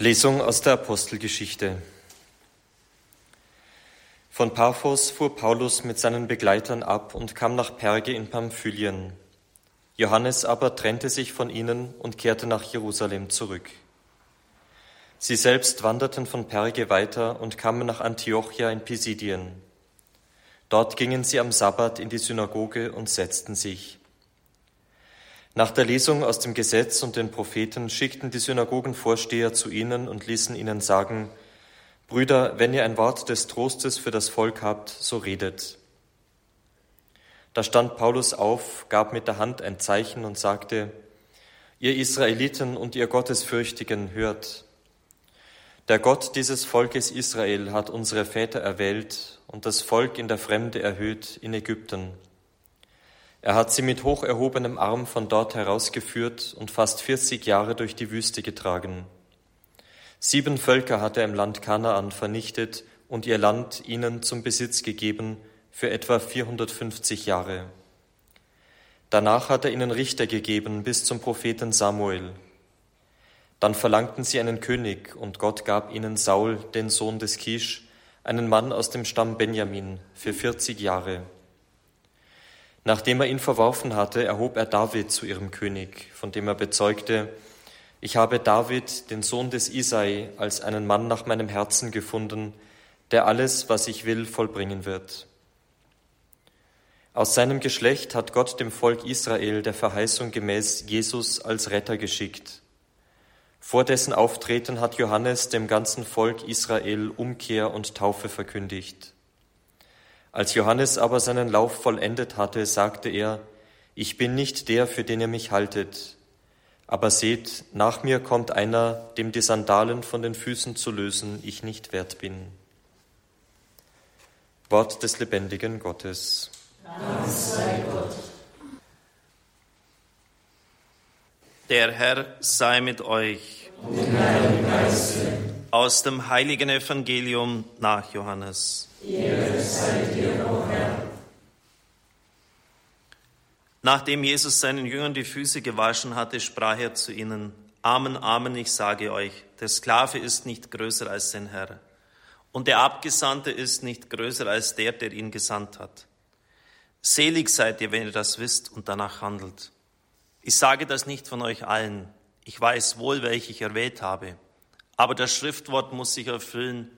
Lesung aus der Apostelgeschichte. Von Paphos fuhr Paulus mit seinen Begleitern ab und kam nach Perge in Pamphylien. Johannes aber trennte sich von ihnen und kehrte nach Jerusalem zurück. Sie selbst wanderten von Perge weiter und kamen nach Antiochia in Pisidien. Dort gingen sie am Sabbat in die Synagoge und setzten sich. Nach der Lesung aus dem Gesetz und den Propheten schickten die Synagogenvorsteher zu ihnen und ließen ihnen sagen, Brüder, wenn ihr ein Wort des Trostes für das Volk habt, so redet. Da stand Paulus auf, gab mit der Hand ein Zeichen und sagte, Ihr Israeliten und ihr Gottesfürchtigen, hört. Der Gott dieses Volkes Israel hat unsere Väter erwählt und das Volk in der Fremde erhöht in Ägypten er hat sie mit hoch erhobenem Arm von dort herausgeführt und fast 40 Jahre durch die Wüste getragen. Sieben Völker hat er im Land Kanaan vernichtet und ihr Land ihnen zum Besitz gegeben für etwa 450 Jahre. Danach hat er ihnen Richter gegeben bis zum Propheten Samuel. Dann verlangten sie einen König und Gott gab ihnen Saul, den Sohn des Kisch, einen Mann aus dem Stamm Benjamin, für 40 Jahre. Nachdem er ihn verworfen hatte, erhob er David zu ihrem König, von dem er bezeugte, ich habe David, den Sohn des Isai, als einen Mann nach meinem Herzen gefunden, der alles, was ich will, vollbringen wird. Aus seinem Geschlecht hat Gott dem Volk Israel der Verheißung gemäß Jesus als Retter geschickt. Vor dessen Auftreten hat Johannes dem ganzen Volk Israel Umkehr und Taufe verkündigt. Als Johannes aber seinen Lauf vollendet hatte, sagte er, ich bin nicht der, für den ihr mich haltet. Aber seht, nach mir kommt einer, dem die Sandalen von den Füßen zu lösen ich nicht wert bin. Wort des lebendigen Gottes. Dank sei Gott. Der Herr sei mit euch. Und mit deinem Geiste. Aus dem heiligen Evangelium nach Johannes. Dir. Nachdem Jesus seinen Jüngern die Füße gewaschen hatte, sprach er zu ihnen, Amen, Amen, ich sage euch, der Sklave ist nicht größer als sein Herr, und der Abgesandte ist nicht größer als der, der ihn gesandt hat. Selig seid ihr, wenn ihr das wisst und danach handelt. Ich sage das nicht von euch allen, ich weiß wohl, welche ich erwählt habe, aber das Schriftwort muss sich erfüllen,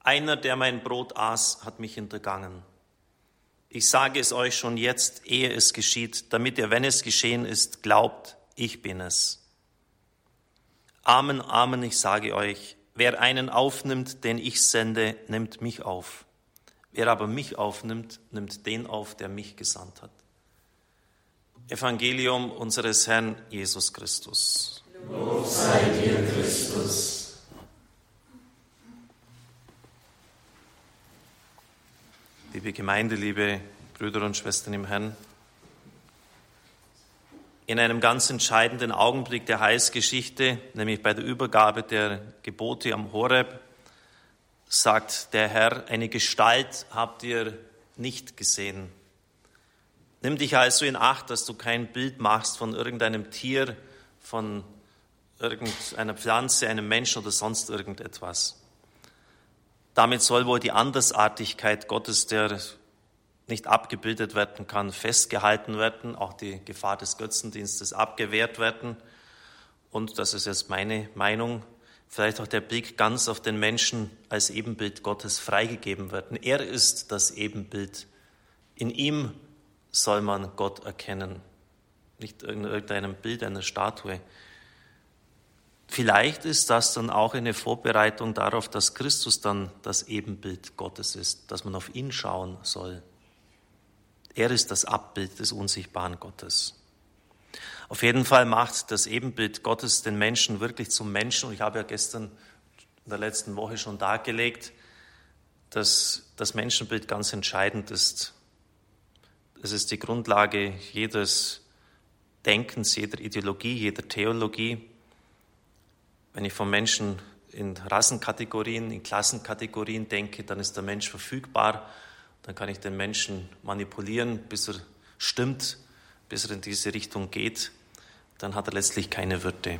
einer, der mein Brot aß, hat mich hintergangen. Ich sage es euch schon jetzt, ehe es geschieht, damit ihr, wenn es geschehen ist, glaubt, ich bin es. Amen, Amen, ich sage euch, wer einen aufnimmt, den ich sende, nimmt mich auf. Wer aber mich aufnimmt, nimmt den auf, der mich gesandt hat. Evangelium unseres Herrn Jesus Christus. Lob sei dir, Christus. Liebe Gemeinde, liebe Brüder und Schwestern im Herrn, in einem ganz entscheidenden Augenblick der Heilsgeschichte, nämlich bei der Übergabe der Gebote am Horeb, sagt der Herr, eine Gestalt habt ihr nicht gesehen. Nimm dich also in Acht, dass du kein Bild machst von irgendeinem Tier, von irgendeiner Pflanze, einem Menschen oder sonst irgendetwas. Damit soll wohl die Andersartigkeit Gottes, der nicht abgebildet werden kann, festgehalten werden, auch die Gefahr des Götzendienstes abgewehrt werden. Und das ist jetzt meine Meinung, vielleicht auch der Blick ganz auf den Menschen als Ebenbild Gottes freigegeben werden. Er ist das Ebenbild. In ihm soll man Gott erkennen, nicht in irgendeinem Bild einer Statue. Vielleicht ist das dann auch eine Vorbereitung darauf, dass Christus dann das Ebenbild Gottes ist, dass man auf ihn schauen soll. Er ist das Abbild des unsichtbaren Gottes. Auf jeden Fall macht das Ebenbild Gottes den Menschen wirklich zum Menschen. Und ich habe ja gestern in der letzten Woche schon dargelegt, dass das Menschenbild ganz entscheidend ist. Es ist die Grundlage jedes Denkens, jeder Ideologie, jeder Theologie. Wenn ich von Menschen in Rassenkategorien, in Klassenkategorien denke, dann ist der Mensch verfügbar. Dann kann ich den Menschen manipulieren, bis er stimmt, bis er in diese Richtung geht. Dann hat er letztlich keine Würde.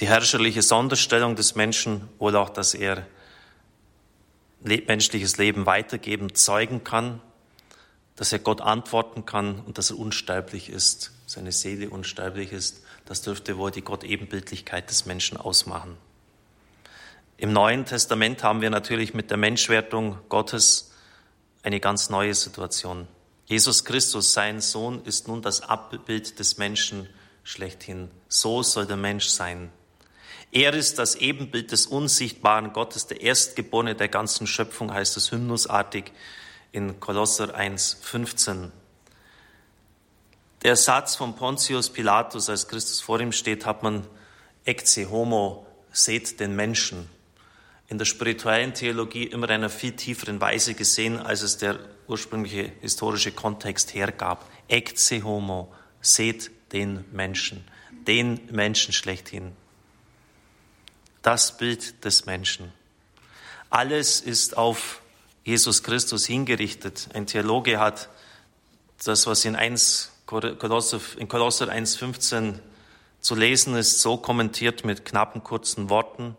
Die herrscherliche Sonderstellung des Menschen, wohl auch, dass er menschliches Leben weitergeben, zeugen kann, dass er Gott antworten kann und dass er unsterblich ist, seine Seele unsterblich ist, das dürfte wohl die Gott-Ebenbildlichkeit des Menschen ausmachen. Im Neuen Testament haben wir natürlich mit der Menschwertung Gottes eine ganz neue Situation. Jesus Christus, sein Sohn, ist nun das Abbild des Menschen schlechthin. So soll der Mensch sein. Er ist das Ebenbild des unsichtbaren Gottes, der Erstgeborene der ganzen Schöpfung, heißt es hymnusartig in Kolosser 1,15. Der Satz von Pontius Pilatus, als Christus vor ihm steht, hat man ecce homo, seht den Menschen. In der spirituellen Theologie immer in einer viel tieferen Weise gesehen, als es der ursprüngliche historische Kontext hergab. Ecce homo, seht den Menschen, den Menschen schlechthin. Das Bild des Menschen. Alles ist auf Jesus Christus hingerichtet. Ein Theologe hat das, was in, 1, Kolosser, Kolosser 1,15 zu lesen ist, so kommentiert mit knappen, kurzen Worten.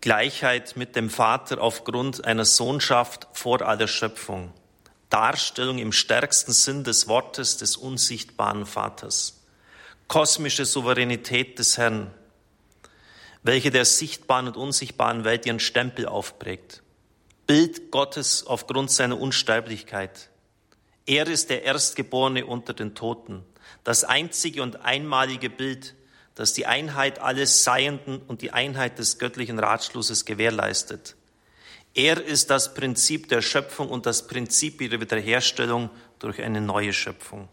Gleichheit mit dem Vater aufgrund einer Sohnschaft vor aller Schöpfung. Darstellung im stärksten Sinn des Wortes des unsichtbaren Vaters. Kosmische Souveränität des Herrn welche der sichtbaren und unsichtbaren Welt ihren Stempel aufprägt. Bild Gottes aufgrund seiner Unsterblichkeit. Er ist der Erstgeborene unter den Toten, das einzige und einmalige Bild, das die Einheit alles Seienden und die Einheit des göttlichen Ratschlusses gewährleistet. Er ist das Prinzip der Schöpfung und das Prinzip ihrer Wiederherstellung durch eine neue Schöpfung.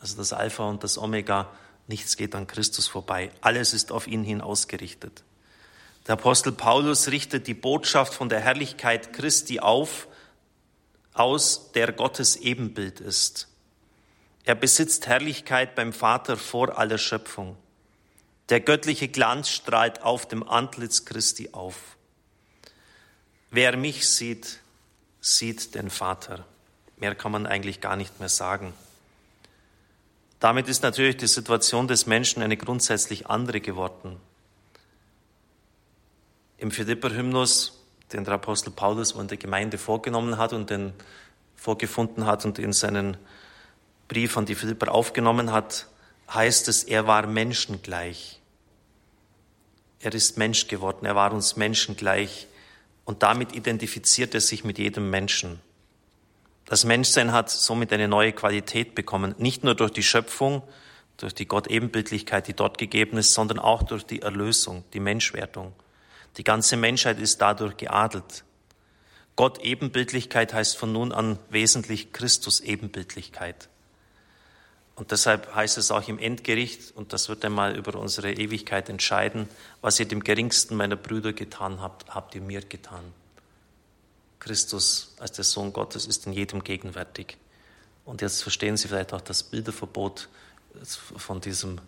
Also das Alpha und das Omega Nichts geht an Christus vorbei. Alles ist auf ihn hin ausgerichtet. Der Apostel Paulus richtet die Botschaft von der Herrlichkeit Christi auf, aus der Gottes Ebenbild ist. Er besitzt Herrlichkeit beim Vater vor aller Schöpfung. Der göttliche Glanz strahlt auf dem Antlitz Christi auf. Wer mich sieht, sieht den Vater. Mehr kann man eigentlich gar nicht mehr sagen. Damit ist natürlich die Situation des Menschen eine grundsätzlich andere geworden. Im Philipper-Hymnus, den der Apostel Paulus in der Gemeinde vorgenommen hat und den vorgefunden hat und in seinen Brief an die Philipper aufgenommen hat, heißt es, er war menschengleich. Er ist Mensch geworden, er war uns menschengleich und damit identifiziert er sich mit jedem Menschen. Das Menschsein hat somit eine neue Qualität bekommen, nicht nur durch die Schöpfung, durch die Gott-Ebenbildlichkeit, die dort gegeben ist, sondern auch durch die Erlösung, die Menschwertung. Die ganze Menschheit ist dadurch geadelt. Gott-Ebenbildlichkeit heißt von nun an wesentlich Christus-Ebenbildlichkeit. Und deshalb heißt es auch im Endgericht, und das wird einmal über unsere Ewigkeit entscheiden, was ihr dem geringsten meiner Brüder getan habt, habt ihr mir getan. Christus als der Sohn Gottes ist in jedem gegenwärtig. Und jetzt verstehen Sie vielleicht auch das Bilderverbot von diesem,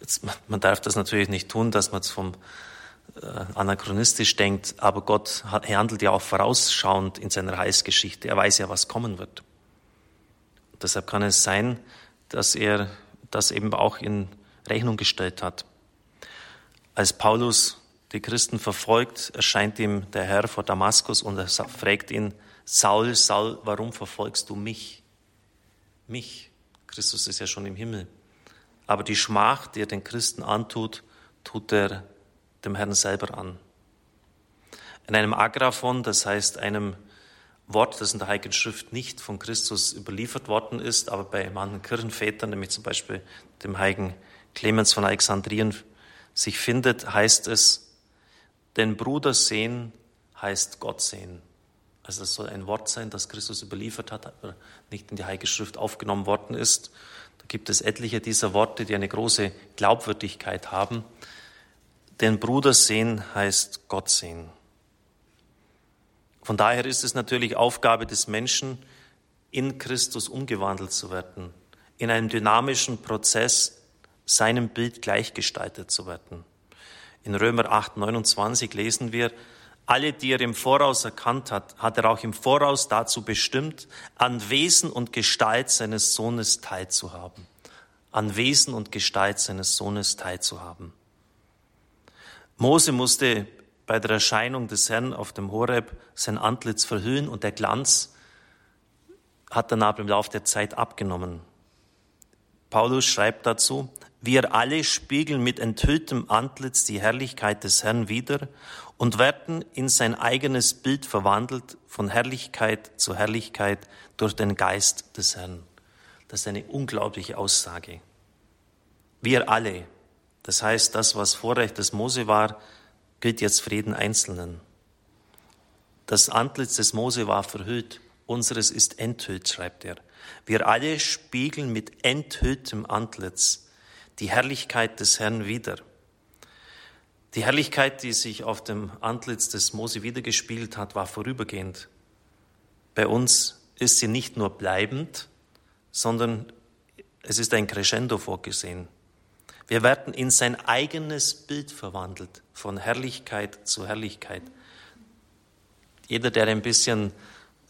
jetzt, man darf das natürlich nicht tun, dass man es vom äh, anachronistisch denkt, aber Gott handelt ja auch vorausschauend in seiner Heilsgeschichte. Er weiß ja, was kommen wird. Und deshalb kann es sein, dass er das eben auch in Rechnung gestellt hat. Als Paulus die Christen verfolgt, erscheint ihm der Herr vor Damaskus und er fragt ihn, Saul, Saul, warum verfolgst du mich? Mich. Christus ist ja schon im Himmel. Aber die Schmach, die er den Christen antut, tut er dem Herrn selber an. In einem Agraphon, das heißt einem Wort, das in der Heiligen Schrift nicht von Christus überliefert worden ist, aber bei manchen Kirchenvätern, nämlich zum Beispiel dem heiligen Clemens von Alexandrien, sich findet, heißt es, denn Bruder sehen heißt Gott sehen. Also das soll ein Wort sein, das Christus überliefert hat, aber nicht in die Heilige Schrift aufgenommen worden ist. Da gibt es etliche dieser Worte, die eine große Glaubwürdigkeit haben. Denn Bruder sehen heißt Gott sehen. Von daher ist es natürlich Aufgabe des Menschen, in Christus umgewandelt zu werden, in einem dynamischen Prozess seinem Bild gleichgestaltet zu werden. In Römer 8, 29 lesen wir, alle, die er im Voraus erkannt hat, hat er auch im Voraus dazu bestimmt, an Wesen und Gestalt seines Sohnes teilzuhaben. an Wesen und Gestalt seines Sohnes teilzuhaben. Mose musste bei der Erscheinung des Herrn auf dem Horeb sein Antlitz verhüllen und der Glanz hat dann aber im Laufe der Zeit abgenommen. Paulus schreibt dazu, wir alle spiegeln mit enthülltem Antlitz die Herrlichkeit des Herrn wider und werden in sein eigenes Bild verwandelt von Herrlichkeit zu Herrlichkeit durch den Geist des Herrn. Das ist eine unglaubliche Aussage. Wir alle, das heißt, das, was Vorrecht des Mose war, gilt jetzt für jeden Einzelnen. Das Antlitz des Mose war verhüllt, unseres ist enthüllt, schreibt er. Wir alle spiegeln mit enthülltem Antlitz die Herrlichkeit des Herrn wider. Die Herrlichkeit, die sich auf dem Antlitz des Mose wiedergespielt hat, war vorübergehend. Bei uns ist sie nicht nur bleibend, sondern es ist ein Crescendo vorgesehen. Wir werden in sein eigenes Bild verwandelt, von Herrlichkeit zu Herrlichkeit. Jeder, der ein bisschen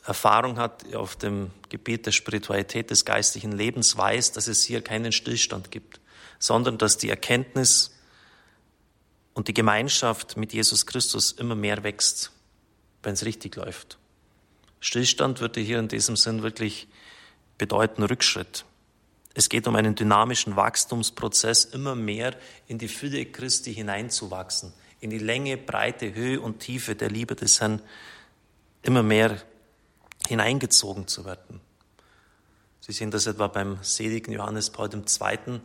Erfahrung hat auf dem Gebiet der Spiritualität des geistlichen Lebens, weiß, dass es hier keinen Stillstand gibt, sondern dass die Erkenntnis und die Gemeinschaft mit Jesus Christus immer mehr wächst, wenn es richtig läuft. Stillstand würde hier in diesem Sinn wirklich bedeuten Rückschritt. Es geht um einen dynamischen Wachstumsprozess, immer mehr in die Fülle Christi hineinzuwachsen, in die Länge, Breite, Höhe und Tiefe der Liebe des Herrn immer mehr hineingezogen zu werden. Sie sehen das etwa beim seligen Johannes Paul II.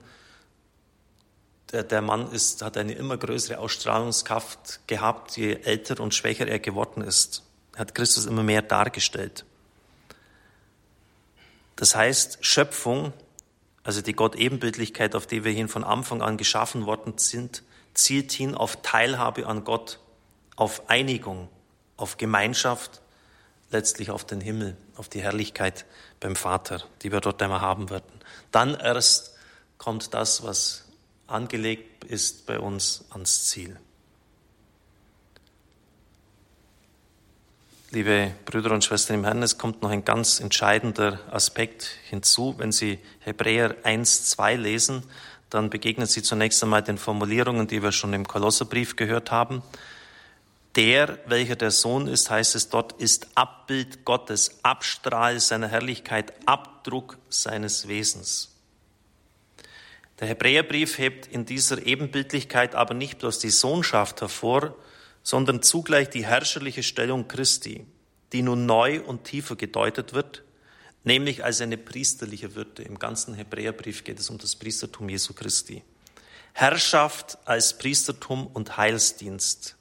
Der, der Mann ist, hat eine immer größere Ausstrahlungskraft gehabt, je älter und schwächer er geworden ist. Er hat Christus immer mehr dargestellt. Das heißt, Schöpfung also die Gott-Ebenbildlichkeit, auf die wir hin von Anfang an geschaffen worden sind, zielt hin auf Teilhabe an Gott, auf Einigung, auf Gemeinschaft, letztlich auf den Himmel, auf die Herrlichkeit beim Vater, die wir dort einmal haben werden. Dann erst kommt das, was angelegt ist bei uns ans Ziel. Liebe Brüder und Schwestern im Herrn, es kommt noch ein ganz entscheidender Aspekt hinzu. Wenn Sie Hebräer 1, 2 lesen, dann begegnen Sie zunächst einmal den Formulierungen, die wir schon im Kolosserbrief gehört haben. Der, welcher der Sohn ist, heißt es dort, ist Abbild Gottes, Abstrahl seiner Herrlichkeit, Abdruck seines Wesens. Der Hebräerbrief hebt in dieser Ebenbildlichkeit aber nicht bloß die Sohnschaft hervor, sondern zugleich die herrscherliche Stellung Christi, die nun neu und tiefer gedeutet wird, nämlich als eine priesterliche Würde. Im ganzen Hebräerbrief geht es um das Priestertum Jesu Christi. Herrschaft als Priestertum und Heilsdienst.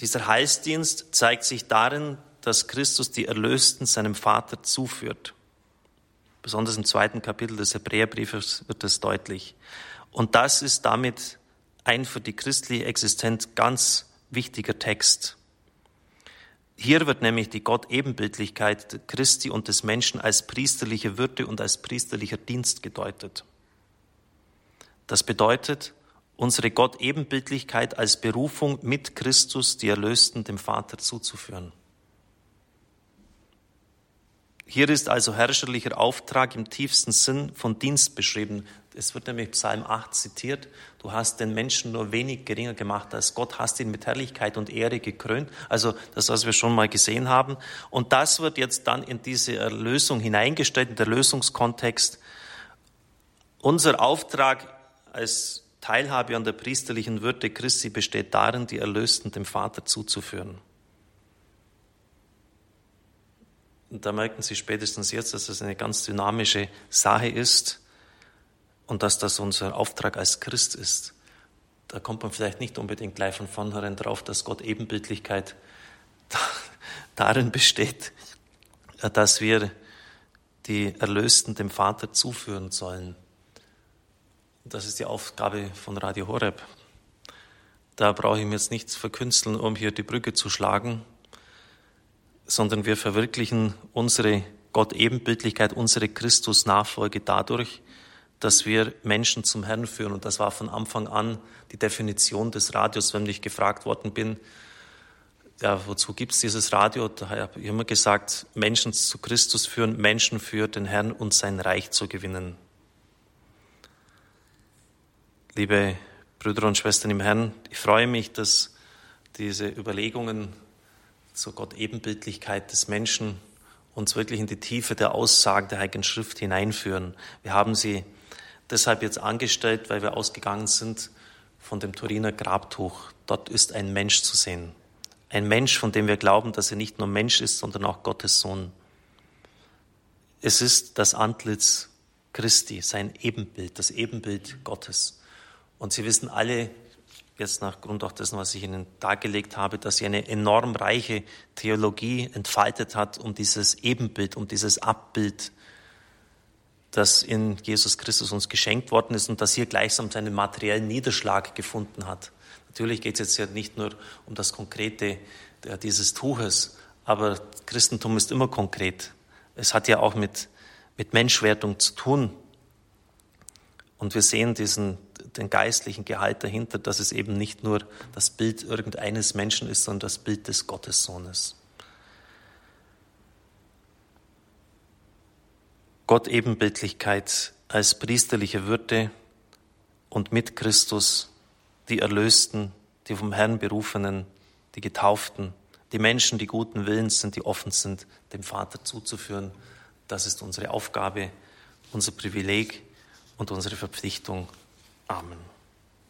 Dieser Heilsdienst zeigt sich darin, dass Christus die Erlösten seinem Vater zuführt. Besonders im zweiten Kapitel des Hebräerbriefes wird das deutlich. Und das ist damit ein für die christliche Existenz ganz wichtiger Text. Hier wird nämlich die Gott-Ebenbildlichkeit Christi und des Menschen als priesterliche Würde und als priesterlicher Dienst gedeutet. Das bedeutet, unsere Gott-Ebenbildlichkeit als Berufung mit Christus, die Erlösten, dem Vater zuzuführen. Hier ist also herrscherlicher Auftrag im tiefsten Sinn von Dienst beschrieben. Es wird nämlich Psalm 8 zitiert. Du hast den Menschen nur wenig geringer gemacht als Gott, hast ihn mit Herrlichkeit und Ehre gekrönt. Also das, was wir schon mal gesehen haben. Und das wird jetzt dann in diese Erlösung hineingestellt, in der Lösungskontext. Unser Auftrag als Teilhabe an der priesterlichen Würde Christi besteht darin, die Erlösten dem Vater zuzuführen. Und da merken Sie spätestens jetzt, dass das eine ganz dynamische Sache ist und dass das unser Auftrag als Christ ist. Da kommt man vielleicht nicht unbedingt gleich von vornherein drauf, dass Gott Ebenbildlichkeit darin besteht, dass wir die Erlösten dem Vater zuführen sollen. Das ist die Aufgabe von Radio Horeb. Da brauche ich mir jetzt nichts verkünsteln, um hier die Brücke zu schlagen sondern wir verwirklichen unsere Gott-Ebenbildlichkeit, unsere Christus-Nachfolge dadurch, dass wir Menschen zum Herrn führen. Und das war von Anfang an die Definition des Radios, wenn ich gefragt worden bin, ja, wozu gibt es dieses Radio? Da habe ich immer gesagt, Menschen zu Christus führen, Menschen für den Herrn und sein Reich zu gewinnen. Liebe Brüder und Schwestern im Herrn, ich freue mich, dass diese Überlegungen zur Gott-Ebenbildlichkeit des Menschen uns wirklich in die Tiefe der Aussagen der Heiligen Schrift hineinführen. Wir haben sie deshalb jetzt angestellt, weil wir ausgegangen sind von dem Turiner Grabtuch. Dort ist ein Mensch zu sehen. Ein Mensch, von dem wir glauben, dass er nicht nur Mensch ist, sondern auch Gottes Sohn. Es ist das Antlitz Christi, sein Ebenbild, das Ebenbild Gottes. Und Sie wissen alle, jetzt nach Grund auch dessen, was ich Ihnen dargelegt habe, dass sie eine enorm reiche Theologie entfaltet hat, um dieses Ebenbild, um dieses Abbild, das in Jesus Christus uns geschenkt worden ist und das hier gleichsam seinen materiellen Niederschlag gefunden hat. Natürlich geht es jetzt ja nicht nur um das Konkrete dieses Tuches, aber Christentum ist immer konkret. Es hat ja auch mit, mit Menschwertung zu tun. Und wir sehen diesen, den geistlichen Gehalt dahinter, dass es eben nicht nur das Bild irgendeines Menschen ist, sondern das Bild des Gottessohnes. Gott Ebenbildlichkeit als priesterliche Würde und mit Christus die Erlösten, die vom Herrn berufenen, die Getauften, die Menschen, die guten Willens sind, die offen sind, dem Vater zuzuführen. Das ist unsere Aufgabe, unser Privileg und unsere Verpflichtung. Amen.